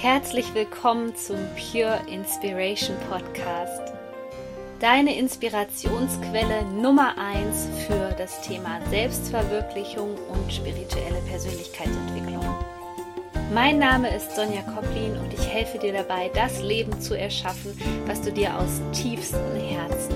Herzlich willkommen zum Pure Inspiration Podcast. Deine Inspirationsquelle Nummer 1 für das Thema Selbstverwirklichung und spirituelle Persönlichkeitsentwicklung. Mein Name ist Sonja Koplin und ich helfe dir dabei, das Leben zu erschaffen, was du dir aus tiefstem Herzen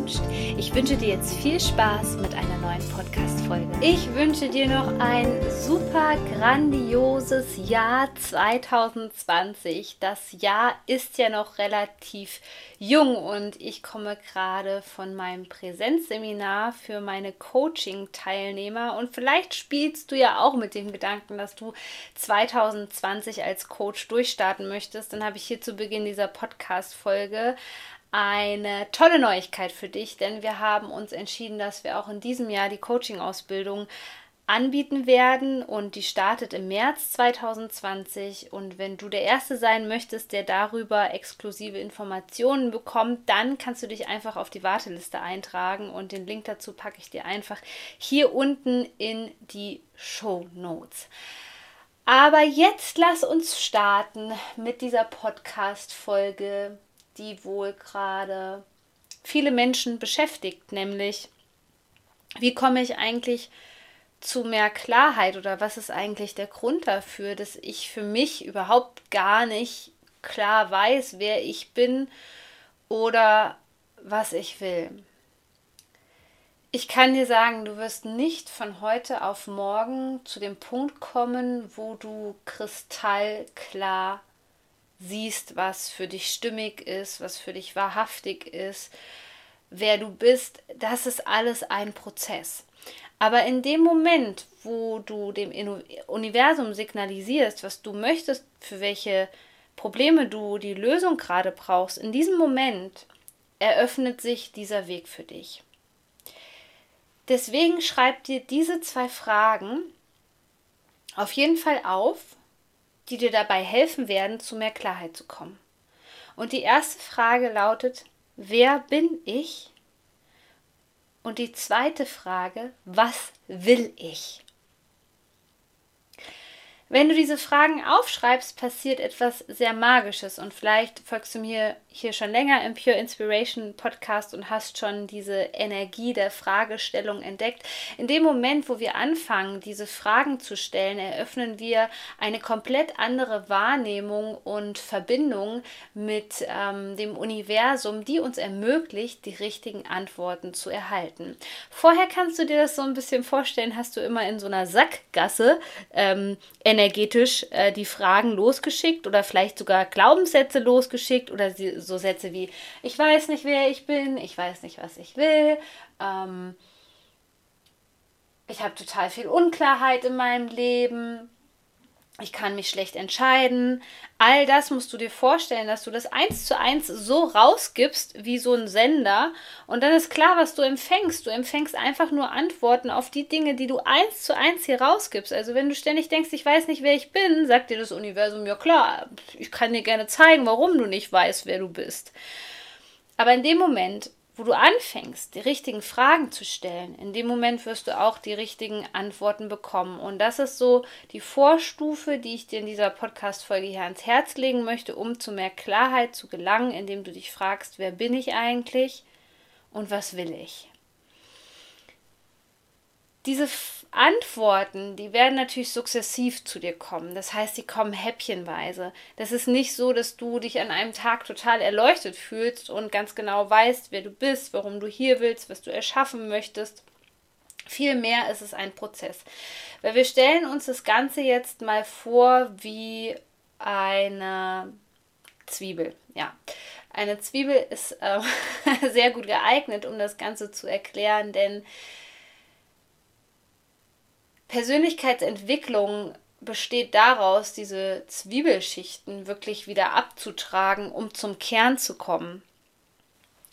wünschst. Ich wünsche dir jetzt viel Spaß mit einer neuen Podcast-Folge. Ich wünsche dir noch ein super grandioses Jahr 2020. Das Jahr ist ja noch relativ jung und ich komme gerade von meinem Präsenzseminar für meine Coaching-Teilnehmer und vielleicht spielst du ja auch mit dem Gedanken, dass du 2020 als Coach durchstarten möchtest. Dann habe ich hier zu Beginn dieser Podcast-Folge eine tolle Neuigkeit für dich, denn wir haben uns entschieden, dass wir auch in diesem Jahr die Coaching-Ausbildung anbieten werden und die startet im März 2020 und wenn du der Erste sein möchtest, der darüber exklusive Informationen bekommt, dann kannst du dich einfach auf die Warteliste eintragen und den Link dazu packe ich dir einfach hier unten in die Show Notes. Aber jetzt lass uns starten mit dieser Podcast-Folge die wohl gerade viele Menschen beschäftigt, nämlich wie komme ich eigentlich zu mehr Klarheit oder was ist eigentlich der Grund dafür, dass ich für mich überhaupt gar nicht klar weiß, wer ich bin oder was ich will. Ich kann dir sagen, du wirst nicht von heute auf morgen zu dem Punkt kommen, wo du kristallklar siehst, was für dich stimmig ist, was für dich wahrhaftig ist, wer du bist, das ist alles ein Prozess. Aber in dem Moment, wo du dem Universum signalisierst, was du möchtest, für welche Probleme du die Lösung gerade brauchst, in diesem Moment eröffnet sich dieser Weg für dich. Deswegen schreib dir diese zwei Fragen auf jeden Fall auf die dir dabei helfen werden, zu mehr Klarheit zu kommen. Und die erste Frage lautet, wer bin ich? Und die zweite Frage, was will ich? Wenn du diese Fragen aufschreibst, passiert etwas sehr Magisches und vielleicht folgst du mir hier schon länger im Pure Inspiration Podcast und hast schon diese Energie der Fragestellung entdeckt. In dem Moment, wo wir anfangen, diese Fragen zu stellen, eröffnen wir eine komplett andere Wahrnehmung und Verbindung mit ähm, dem Universum, die uns ermöglicht, die richtigen Antworten zu erhalten. Vorher kannst du dir das so ein bisschen vorstellen, hast du immer in so einer Sackgasse ähm, energetisch äh, die Fragen losgeschickt oder vielleicht sogar Glaubenssätze losgeschickt oder so Sätze wie ich weiß nicht, wer ich bin, ich weiß nicht, was ich will, ähm, ich habe total viel Unklarheit in meinem Leben, ich kann mich schlecht entscheiden. All das musst du dir vorstellen, dass du das eins zu eins so rausgibst wie so ein Sender. Und dann ist klar, was du empfängst. Du empfängst einfach nur Antworten auf die Dinge, die du eins zu eins hier rausgibst. Also wenn du ständig denkst, ich weiß nicht, wer ich bin, sagt dir das Universum, ja klar, ich kann dir gerne zeigen, warum du nicht weißt, wer du bist. Aber in dem Moment, wo du anfängst, die richtigen Fragen zu stellen, in dem Moment wirst du auch die richtigen Antworten bekommen. Und das ist so die Vorstufe, die ich dir in dieser Podcast-Folge hier ans Herz legen möchte, um zu mehr Klarheit zu gelangen, indem du dich fragst, wer bin ich eigentlich und was will ich? Diese Antworten, die werden natürlich sukzessiv zu dir kommen. Das heißt, sie kommen häppchenweise. Das ist nicht so, dass du dich an einem Tag total erleuchtet fühlst und ganz genau weißt, wer du bist, warum du hier willst, was du erschaffen möchtest. Vielmehr ist es ein Prozess. Weil wir stellen uns das Ganze jetzt mal vor wie eine Zwiebel. Ja, eine Zwiebel ist äh, sehr gut geeignet, um das Ganze zu erklären, denn Persönlichkeitsentwicklung besteht daraus, diese Zwiebelschichten wirklich wieder abzutragen, um zum Kern zu kommen,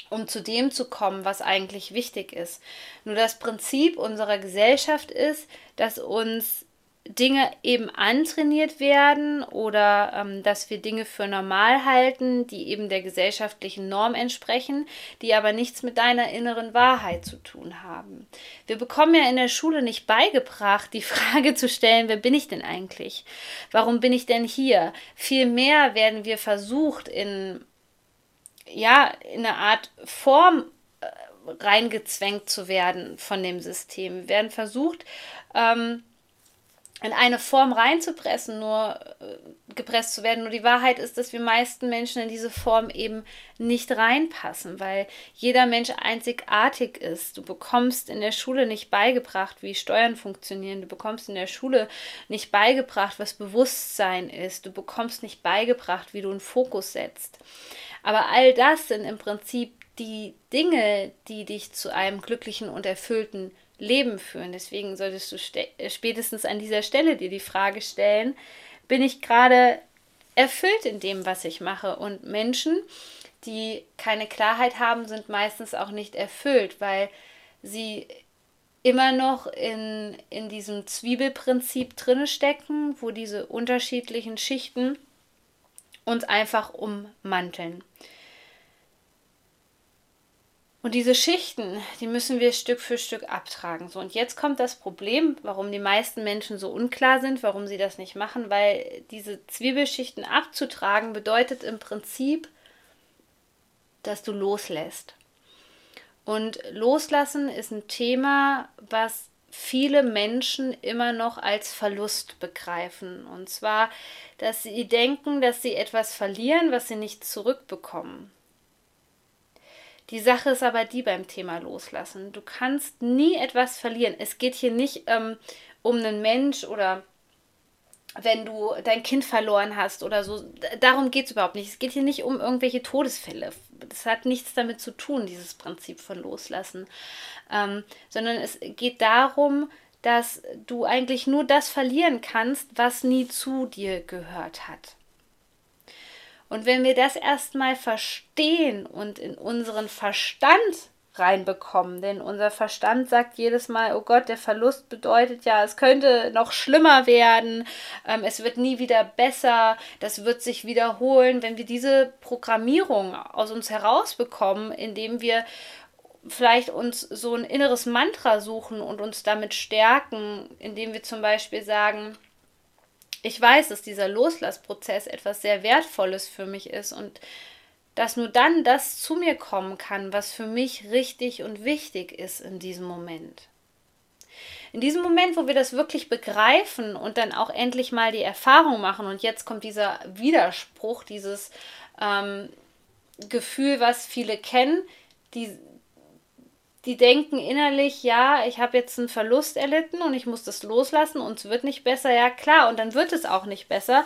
um zu dem zu kommen, was eigentlich wichtig ist. Nur das Prinzip unserer Gesellschaft ist, dass uns Dinge eben antrainiert werden oder ähm, dass wir Dinge für normal halten, die eben der gesellschaftlichen Norm entsprechen, die aber nichts mit deiner inneren Wahrheit zu tun haben. Wir bekommen ja in der Schule nicht beigebracht, die Frage zu stellen, wer bin ich denn eigentlich? Warum bin ich denn hier? Vielmehr werden wir versucht, in, ja, in eine Art Form äh, reingezwängt zu werden von dem System. Wir werden versucht, ähm, in eine Form reinzupressen, nur äh, gepresst zu werden. Nur die Wahrheit ist, dass wir meisten Menschen in diese Form eben nicht reinpassen, weil jeder Mensch einzigartig ist. Du bekommst in der Schule nicht beigebracht, wie Steuern funktionieren. Du bekommst in der Schule nicht beigebracht, was Bewusstsein ist. Du bekommst nicht beigebracht, wie du einen Fokus setzt. Aber all das sind im Prinzip die Dinge, die dich zu einem glücklichen und erfüllten Leben führen. Deswegen solltest du äh, spätestens an dieser Stelle dir die Frage stellen, bin ich gerade erfüllt in dem, was ich mache? Und Menschen, die keine Klarheit haben, sind meistens auch nicht erfüllt, weil sie immer noch in, in diesem Zwiebelprinzip drinne stecken, wo diese unterschiedlichen Schichten uns einfach ummanteln. Und diese Schichten, die müssen wir Stück für Stück abtragen. So, und jetzt kommt das Problem, warum die meisten Menschen so unklar sind, warum sie das nicht machen, weil diese Zwiebelschichten abzutragen bedeutet im Prinzip, dass du loslässt. Und loslassen ist ein Thema, was viele Menschen immer noch als Verlust begreifen. Und zwar, dass sie denken, dass sie etwas verlieren, was sie nicht zurückbekommen. Die Sache ist aber die beim Thema Loslassen. Du kannst nie etwas verlieren. Es geht hier nicht ähm, um einen Mensch oder wenn du dein Kind verloren hast oder so. Darum geht es überhaupt nicht. Es geht hier nicht um irgendwelche Todesfälle. Das hat nichts damit zu tun, dieses Prinzip von Loslassen. Ähm, sondern es geht darum, dass du eigentlich nur das verlieren kannst, was nie zu dir gehört hat. Und wenn wir das erstmal verstehen und in unseren Verstand reinbekommen, denn unser Verstand sagt jedes Mal, oh Gott, der Verlust bedeutet ja, es könnte noch schlimmer werden, ähm, es wird nie wieder besser, das wird sich wiederholen. Wenn wir diese Programmierung aus uns herausbekommen, indem wir vielleicht uns so ein inneres Mantra suchen und uns damit stärken, indem wir zum Beispiel sagen, ich weiß, dass dieser Loslassprozess etwas sehr Wertvolles für mich ist und dass nur dann das zu mir kommen kann, was für mich richtig und wichtig ist in diesem Moment. In diesem Moment, wo wir das wirklich begreifen und dann auch endlich mal die Erfahrung machen, und jetzt kommt dieser Widerspruch, dieses ähm, Gefühl, was viele kennen, die, die denken innerlich, ja, ich habe jetzt einen Verlust erlitten und ich muss das loslassen und es wird nicht besser. Ja, klar, und dann wird es auch nicht besser.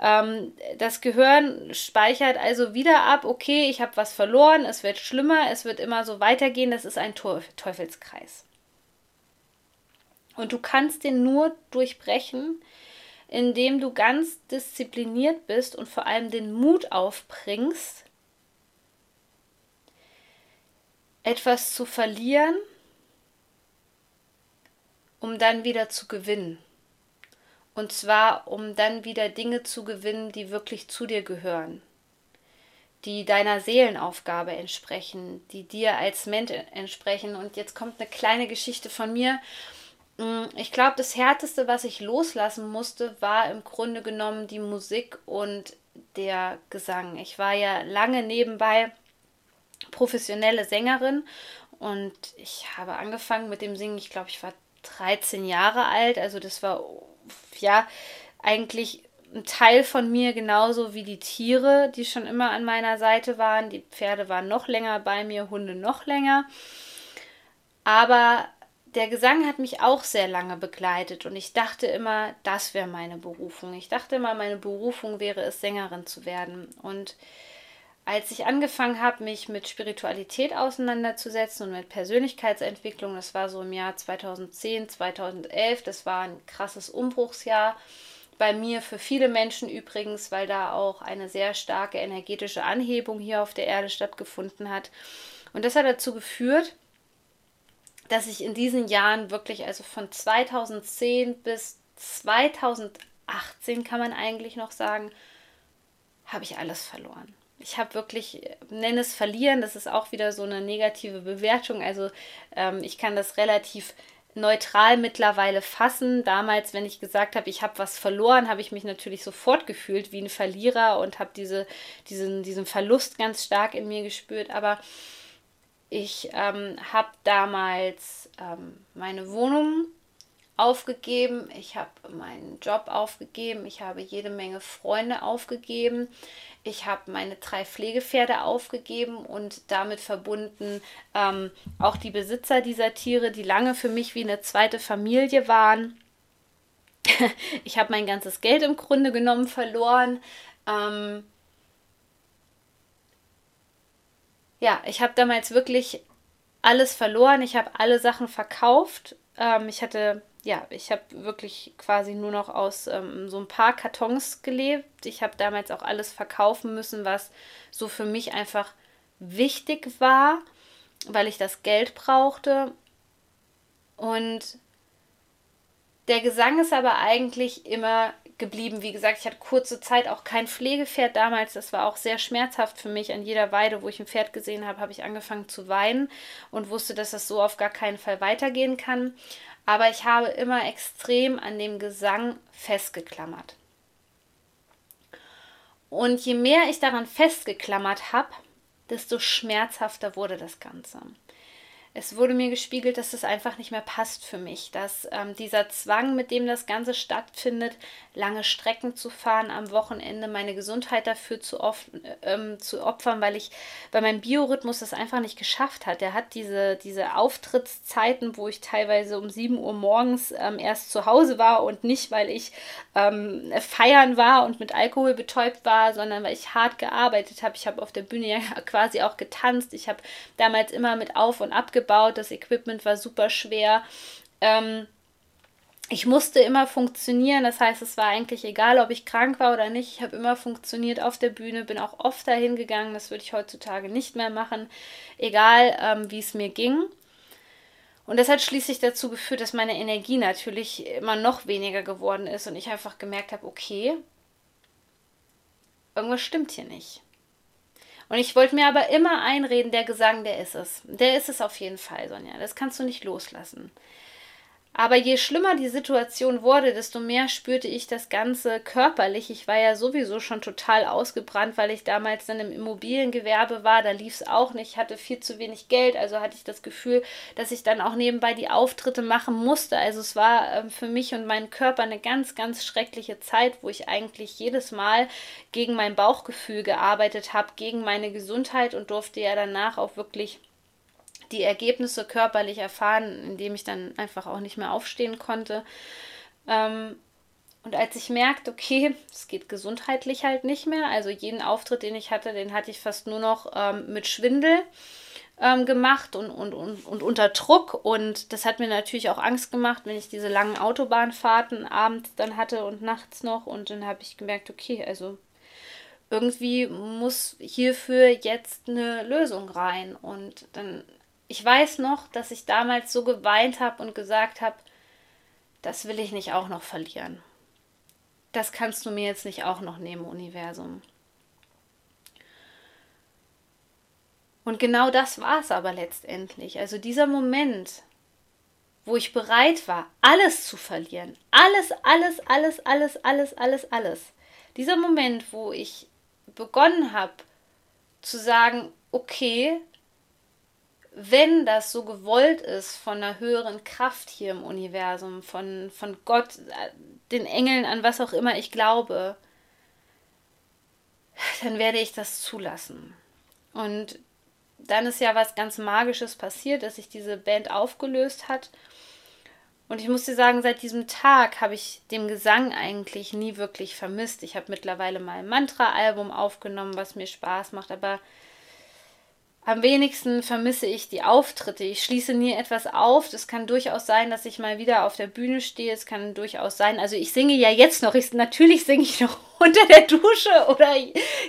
Ähm, das Gehirn speichert also wieder ab, okay, ich habe was verloren, es wird schlimmer, es wird immer so weitergehen. Das ist ein Teufelskreis. Und du kannst den nur durchbrechen, indem du ganz diszipliniert bist und vor allem den Mut aufbringst, etwas zu verlieren, um dann wieder zu gewinnen. Und zwar, um dann wieder Dinge zu gewinnen, die wirklich zu dir gehören, die deiner Seelenaufgabe entsprechen, die dir als Mensch entsprechen. Und jetzt kommt eine kleine Geschichte von mir. Mm, ich glaube, das Härteste, was ich loslassen musste, war im Grunde genommen die Musik und der Gesang. Ich war ja lange nebenbei professionelle Sängerin und ich habe angefangen mit dem Singen, ich glaube, ich war 13 Jahre alt, also das war ja eigentlich ein Teil von mir, genauso wie die Tiere, die schon immer an meiner Seite waren. Die Pferde waren noch länger bei mir, Hunde noch länger. Aber der Gesang hat mich auch sehr lange begleitet und ich dachte immer, das wäre meine Berufung. Ich dachte immer, meine Berufung wäre es, Sängerin zu werden. Und als ich angefangen habe, mich mit Spiritualität auseinanderzusetzen und mit Persönlichkeitsentwicklung, das war so im Jahr 2010, 2011, das war ein krasses Umbruchsjahr bei mir, für viele Menschen übrigens, weil da auch eine sehr starke energetische Anhebung hier auf der Erde stattgefunden hat. Und das hat dazu geführt, dass ich in diesen Jahren wirklich, also von 2010 bis 2018 kann man eigentlich noch sagen, habe ich alles verloren. Ich habe wirklich, nenne es verlieren, das ist auch wieder so eine negative Bewertung. Also ähm, ich kann das relativ neutral mittlerweile fassen. Damals, wenn ich gesagt habe, ich habe was verloren, habe ich mich natürlich sofort gefühlt wie ein Verlierer und habe diese, diesen, diesen Verlust ganz stark in mir gespürt. Aber ich ähm, habe damals ähm, meine Wohnung aufgegeben, ich habe meinen Job aufgegeben, ich habe jede Menge Freunde aufgegeben, ich habe meine drei Pflegepferde aufgegeben und damit verbunden ähm, auch die Besitzer dieser Tiere, die lange für mich wie eine zweite Familie waren. ich habe mein ganzes Geld im Grunde genommen verloren. Ähm, ja, ich habe damals wirklich alles verloren. Ich habe alle Sachen verkauft. Ähm, ich hatte ja, ich habe wirklich quasi nur noch aus ähm, so ein paar Kartons gelebt. Ich habe damals auch alles verkaufen müssen, was so für mich einfach wichtig war, weil ich das Geld brauchte. Und der Gesang ist aber eigentlich immer geblieben. Wie gesagt, ich hatte kurze Zeit auch kein Pflegepferd damals. Das war auch sehr schmerzhaft für mich. An jeder Weide, wo ich ein Pferd gesehen habe, habe ich angefangen zu weinen und wusste, dass das so auf gar keinen Fall weitergehen kann aber ich habe immer extrem an dem Gesang festgeklammert. Und je mehr ich daran festgeklammert habe, desto schmerzhafter wurde das Ganze es wurde mir gespiegelt, dass es einfach nicht mehr passt für mich, dass ähm, dieser Zwang, mit dem das Ganze stattfindet, lange Strecken zu fahren am Wochenende, meine Gesundheit dafür zu, ähm, zu opfern, weil ich, weil mein Biorhythmus das einfach nicht geschafft hat. Der hat diese, diese Auftrittszeiten, wo ich teilweise um 7 Uhr morgens ähm, erst zu Hause war und nicht, weil ich ähm, feiern war und mit Alkohol betäubt war, sondern weil ich hart gearbeitet habe. Ich habe auf der Bühne ja quasi auch getanzt. Ich habe damals immer mit auf und ab gebaut. Das Equipment war super schwer. Ähm, ich musste immer funktionieren, das heißt, es war eigentlich egal, ob ich krank war oder nicht. Ich habe immer funktioniert auf der Bühne, bin auch oft dahin gegangen. Das würde ich heutzutage nicht mehr machen, egal ähm, wie es mir ging. Und das hat schließlich dazu geführt, dass meine Energie natürlich immer noch weniger geworden ist und ich einfach gemerkt habe, okay, irgendwas stimmt hier nicht. Und ich wollte mir aber immer einreden, der Gesang, der ist es. Der ist es auf jeden Fall, Sonja. Das kannst du nicht loslassen. Aber je schlimmer die Situation wurde, desto mehr spürte ich das Ganze körperlich. Ich war ja sowieso schon total ausgebrannt, weil ich damals dann im Immobiliengewerbe war. Da lief es auch nicht. Ich hatte viel zu wenig Geld. Also hatte ich das Gefühl, dass ich dann auch nebenbei die Auftritte machen musste. Also es war äh, für mich und meinen Körper eine ganz, ganz schreckliche Zeit, wo ich eigentlich jedes Mal gegen mein Bauchgefühl gearbeitet habe, gegen meine Gesundheit und durfte ja danach auch wirklich die Ergebnisse körperlich erfahren, indem ich dann einfach auch nicht mehr aufstehen konnte. Ähm, und als ich merkte, okay, es geht gesundheitlich halt nicht mehr, also jeden Auftritt, den ich hatte, den hatte ich fast nur noch ähm, mit Schwindel ähm, gemacht und, und, und, und unter Druck. Und das hat mir natürlich auch Angst gemacht, wenn ich diese langen Autobahnfahrten abends dann hatte und nachts noch. Und dann habe ich gemerkt, okay, also irgendwie muss hierfür jetzt eine Lösung rein. Und dann ich weiß noch, dass ich damals so geweint habe und gesagt habe, das will ich nicht auch noch verlieren. Das kannst du mir jetzt nicht auch noch nehmen, Universum. Und genau das war es aber letztendlich. Also dieser Moment, wo ich bereit war, alles zu verlieren. Alles, alles, alles, alles, alles, alles, alles. Dieser Moment, wo ich begonnen habe zu sagen, okay, wenn das so gewollt ist von einer höheren Kraft hier im Universum, von, von Gott, den Engeln, an was auch immer ich glaube, dann werde ich das zulassen. Und dann ist ja was ganz Magisches passiert, dass sich diese Band aufgelöst hat. Und ich muss dir sagen, seit diesem Tag habe ich den Gesang eigentlich nie wirklich vermisst. Ich habe mittlerweile mal ein Mantra-Album aufgenommen, was mir Spaß macht, aber am wenigsten vermisse ich die Auftritte. Ich schließe nie etwas auf. Es kann durchaus sein, dass ich mal wieder auf der Bühne stehe. Es kann durchaus sein, also ich singe ja jetzt noch. Ich, natürlich singe ich noch unter der Dusche oder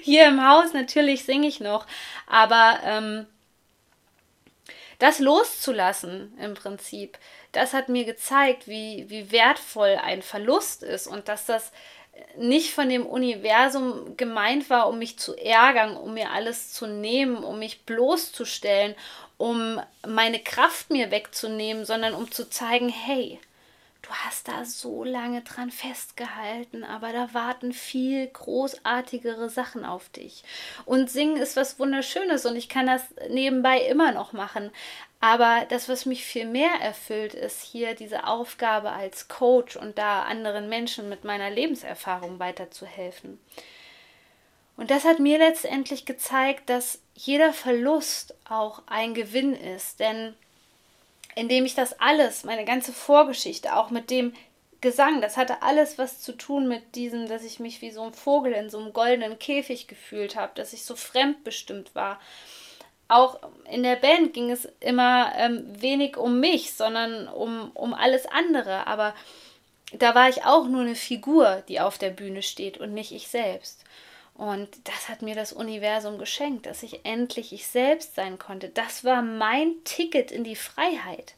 hier im Haus. Natürlich singe ich noch. Aber ähm, das loszulassen im Prinzip, das hat mir gezeigt, wie, wie wertvoll ein Verlust ist und dass das nicht von dem Universum gemeint war, um mich zu ärgern, um mir alles zu nehmen, um mich bloßzustellen, um meine Kraft mir wegzunehmen, sondern um zu zeigen, hey, du hast da so lange dran festgehalten, aber da warten viel großartigere Sachen auf dich. Und singen ist was Wunderschönes und ich kann das nebenbei immer noch machen. Aber das, was mich viel mehr erfüllt, ist hier diese Aufgabe als Coach und da anderen Menschen mit meiner Lebenserfahrung weiterzuhelfen. Und das hat mir letztendlich gezeigt, dass jeder Verlust auch ein Gewinn ist. Denn indem ich das alles, meine ganze Vorgeschichte, auch mit dem Gesang, das hatte alles was zu tun mit diesem, dass ich mich wie so ein Vogel in so einem goldenen Käfig gefühlt habe, dass ich so fremdbestimmt war auch in der Band ging es immer ähm, wenig um mich, sondern um, um alles andere. Aber da war ich auch nur eine Figur, die auf der Bühne steht und nicht ich selbst. Und das hat mir das Universum geschenkt, dass ich endlich ich selbst sein konnte. Das war mein Ticket in die Freiheit.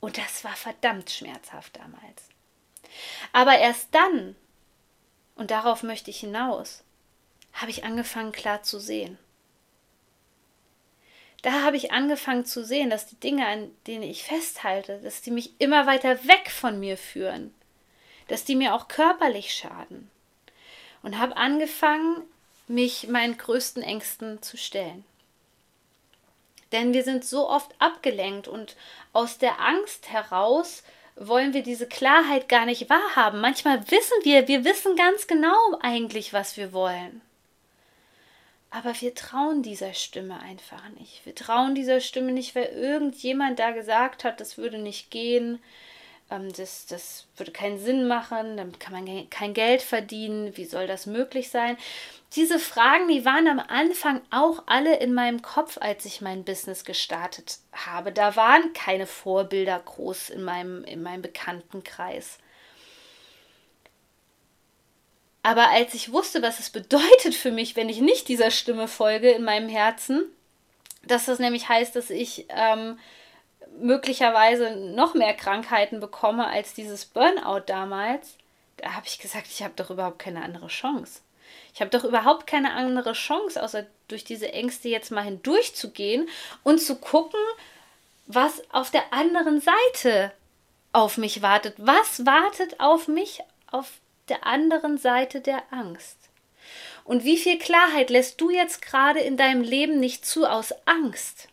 Und das war verdammt schmerzhaft damals. Aber erst dann, und darauf möchte ich hinaus, habe ich angefangen klar zu sehen da habe ich angefangen zu sehen, dass die Dinge, an denen ich festhalte, dass die mich immer weiter weg von mir führen, dass die mir auch körperlich schaden. Und habe angefangen, mich meinen größten Ängsten zu stellen. Denn wir sind so oft abgelenkt und aus der Angst heraus wollen wir diese Klarheit gar nicht wahrhaben. Manchmal wissen wir, wir wissen ganz genau eigentlich, was wir wollen. Aber wir trauen dieser Stimme einfach nicht. Wir trauen dieser Stimme nicht, weil irgendjemand da gesagt hat, das würde nicht gehen, ähm, das, das würde keinen Sinn machen, damit kann man kein Geld verdienen, wie soll das möglich sein? Diese Fragen, die waren am Anfang auch alle in meinem Kopf, als ich mein Business gestartet habe. Da waren keine Vorbilder groß in meinem, in meinem Bekanntenkreis. Aber als ich wusste, was es bedeutet für mich, wenn ich nicht dieser Stimme folge in meinem Herzen, dass das nämlich heißt, dass ich ähm, möglicherweise noch mehr Krankheiten bekomme als dieses Burnout damals, da habe ich gesagt, ich habe doch überhaupt keine andere Chance. Ich habe doch überhaupt keine andere Chance, außer durch diese Ängste jetzt mal hindurchzugehen und zu gucken, was auf der anderen Seite auf mich wartet. Was wartet auf mich auf der anderen Seite der Angst. Und wie viel Klarheit lässt du jetzt gerade in deinem Leben nicht zu aus Angst?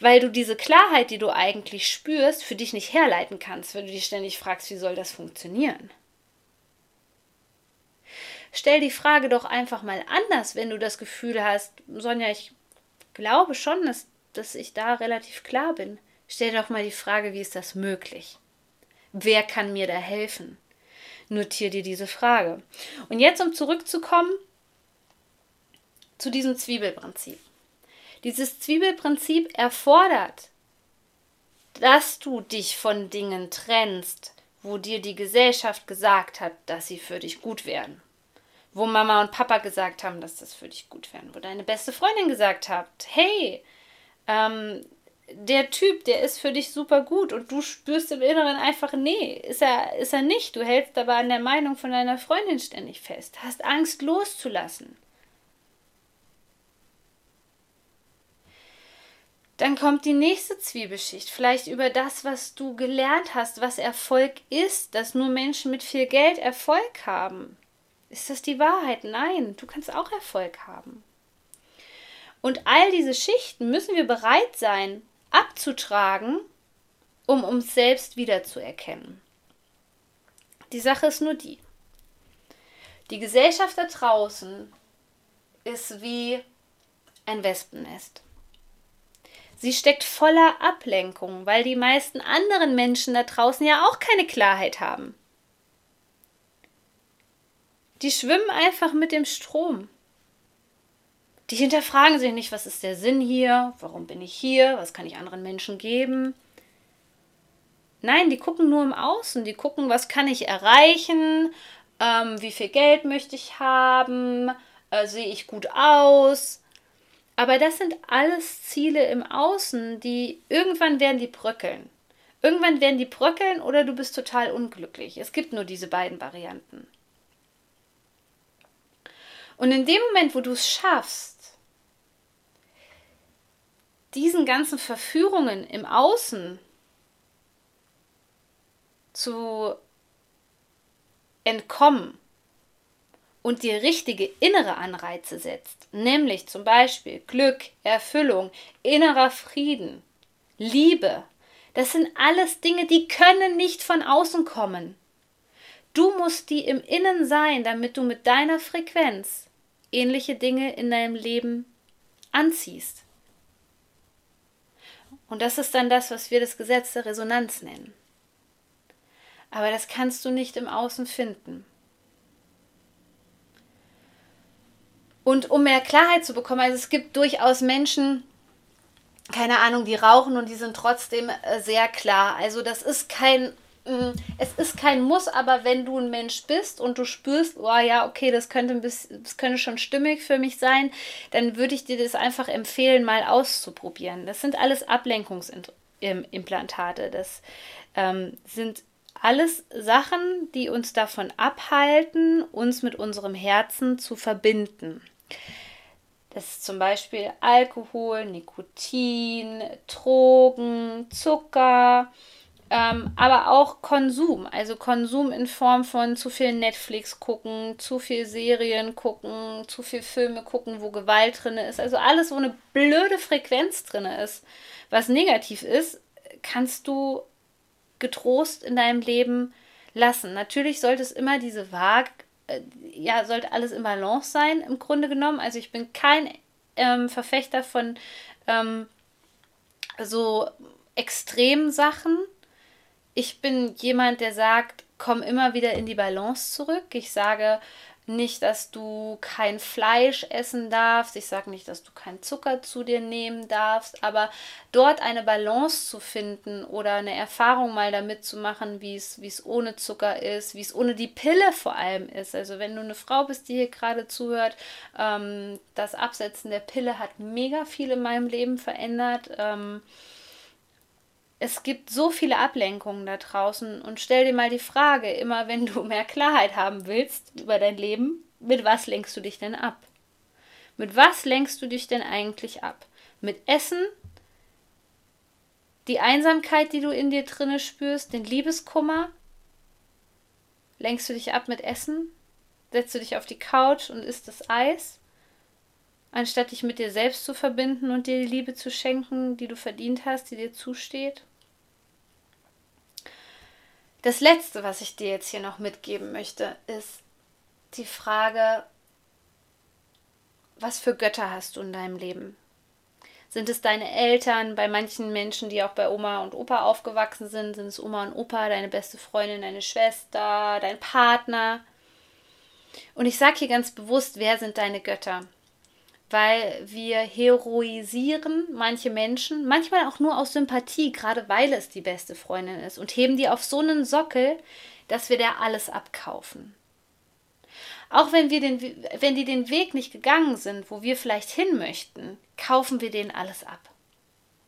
Weil du diese Klarheit, die du eigentlich spürst, für dich nicht herleiten kannst, wenn du dich ständig fragst, wie soll das funktionieren? Stell die Frage doch einfach mal anders, wenn du das Gefühl hast, Sonja, ich glaube schon, dass, dass ich da relativ klar bin. Stell doch mal die Frage, wie ist das möglich? Wer kann mir da helfen? Notiere dir diese Frage. Und jetzt, um zurückzukommen zu diesem Zwiebelprinzip. Dieses Zwiebelprinzip erfordert, dass du dich von Dingen trennst, wo dir die Gesellschaft gesagt hat, dass sie für dich gut wären. Wo Mama und Papa gesagt haben, dass das für dich gut wären. Wo deine beste Freundin gesagt hat, hey, ähm, der Typ, der ist für dich super gut und du spürst im Inneren einfach, nee, ist er, ist er nicht. Du hältst aber an der Meinung von deiner Freundin ständig fest, hast Angst loszulassen. Dann kommt die nächste Zwiebelschicht, vielleicht über das, was du gelernt hast, was Erfolg ist, dass nur Menschen mit viel Geld Erfolg haben. Ist das die Wahrheit? Nein, du kannst auch Erfolg haben. Und all diese Schichten müssen wir bereit sein, abzutragen, um uns selbst wiederzuerkennen. Die Sache ist nur die. Die Gesellschaft da draußen ist wie ein Wespennest. Sie steckt voller Ablenkung, weil die meisten anderen Menschen da draußen ja auch keine Klarheit haben. Die schwimmen einfach mit dem Strom. Die hinterfragen sich nicht, was ist der Sinn hier, warum bin ich hier, was kann ich anderen Menschen geben. Nein, die gucken nur im Außen, die gucken, was kann ich erreichen, ähm, wie viel Geld möchte ich haben, äh, sehe ich gut aus. Aber das sind alles Ziele im Außen, die irgendwann werden die bröckeln. Irgendwann werden die bröckeln oder du bist total unglücklich. Es gibt nur diese beiden Varianten. Und in dem Moment, wo du es schaffst, diesen ganzen Verführungen im Außen zu entkommen und dir richtige innere Anreize setzt, nämlich zum Beispiel Glück, Erfüllung, innerer Frieden, Liebe, das sind alles Dinge, die können nicht von außen kommen. Du musst die im Innen sein, damit du mit deiner Frequenz ähnliche Dinge in deinem Leben anziehst. Und das ist dann das, was wir das Gesetz der Resonanz nennen. Aber das kannst du nicht im Außen finden. Und um mehr Klarheit zu bekommen, also es gibt durchaus Menschen, keine Ahnung, die rauchen und die sind trotzdem äh, sehr klar. Also das ist kein, es ist kein Muss, aber wenn du ein Mensch bist und du spürst, oh ja, okay, das könnte ein bisschen, das könnte schon stimmig für mich sein, dann würde ich dir das einfach empfehlen, mal auszuprobieren. Das sind alles Ablenkungsimplantate. Das ähm, sind alles Sachen, die uns davon abhalten, uns mit unserem Herzen zu verbinden. Das ist zum Beispiel Alkohol, Nikotin, Drogen, Zucker, ähm, aber auch Konsum. Also Konsum in Form von zu viel Netflix gucken, zu viel Serien gucken, zu viel Filme gucken, wo Gewalt drin ist. Also alles, wo eine blöde Frequenz drin ist, was negativ ist, kannst du getrost in deinem Leben lassen. Natürlich sollte es immer diese Waage äh, ja, sollte alles im Balance sein, im Grunde genommen. Also ich bin kein ähm, Verfechter von ähm, so extremen Sachen. Ich bin jemand, der sagt, komm immer wieder in die Balance zurück. Ich sage, nicht, dass du kein Fleisch essen darfst. Ich sage nicht, dass du keinen Zucker zu dir nehmen darfst. Aber dort eine Balance zu finden oder eine Erfahrung mal damit zu machen, wie es, ohne Zucker ist, wie es ohne die Pille vor allem ist. Also wenn du eine Frau bist, die hier gerade zuhört, ähm, das Absetzen der Pille hat mega viel in meinem Leben verändert. Ähm, es gibt so viele Ablenkungen da draußen und stell dir mal die Frage, immer wenn du mehr Klarheit haben willst über dein Leben, mit was lenkst du dich denn ab? Mit was lenkst du dich denn eigentlich ab? Mit Essen? Die Einsamkeit, die du in dir drinne spürst, den Liebeskummer? Lenkst du dich ab mit Essen? Setzt du dich auf die Couch und isst das Eis? Anstatt dich mit dir selbst zu verbinden und dir die Liebe zu schenken, die du verdient hast, die dir zusteht? Das Letzte, was ich dir jetzt hier noch mitgeben möchte, ist die Frage, was für Götter hast du in deinem Leben? Sind es deine Eltern, bei manchen Menschen, die auch bei Oma und Opa aufgewachsen sind, sind es Oma und Opa, deine beste Freundin, deine Schwester, dein Partner? Und ich sage hier ganz bewusst, wer sind deine Götter? Weil wir heroisieren manche Menschen, manchmal auch nur aus Sympathie, gerade weil es die beste Freundin ist, und heben die auf so einen Sockel, dass wir der alles abkaufen. Auch wenn, wir den, wenn die den Weg nicht gegangen sind, wo wir vielleicht hin möchten, kaufen wir denen alles ab.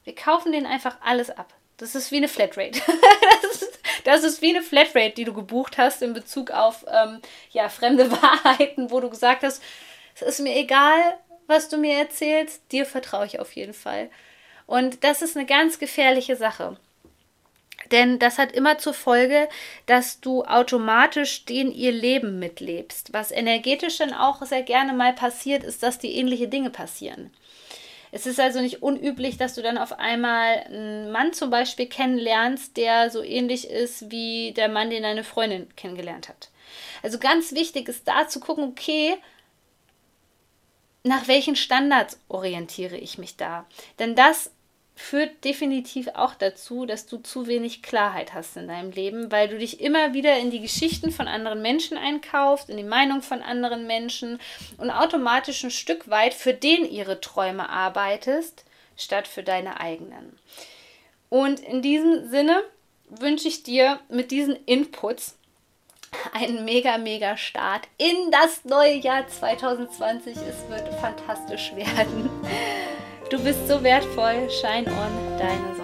Wir kaufen denen einfach alles ab. Das ist wie eine Flatrate. das, ist, das ist wie eine Flatrate, die du gebucht hast in Bezug auf ähm, ja, fremde Wahrheiten, wo du gesagt hast, es ist mir egal, was du mir erzählst, dir vertraue ich auf jeden Fall. Und das ist eine ganz gefährliche Sache. Denn das hat immer zur Folge, dass du automatisch den ihr Leben mitlebst. Was energetisch dann auch sehr gerne mal passiert, ist, dass die ähnliche Dinge passieren. Es ist also nicht unüblich, dass du dann auf einmal einen Mann zum Beispiel kennenlernst, der so ähnlich ist wie der Mann, den deine Freundin kennengelernt hat. Also ganz wichtig ist da zu gucken, okay, nach welchen Standards orientiere ich mich da? Denn das führt definitiv auch dazu, dass du zu wenig Klarheit hast in deinem Leben, weil du dich immer wieder in die Geschichten von anderen Menschen einkaufst, in die Meinung von anderen Menschen und automatisch ein Stück weit für den ihre Träume arbeitest, statt für deine eigenen. Und in diesem Sinne wünsche ich dir mit diesen Inputs einen mega, mega Start in das neue Jahr 2020. Es wird fantastisch werden. Du bist so wertvoll. Shine on, deine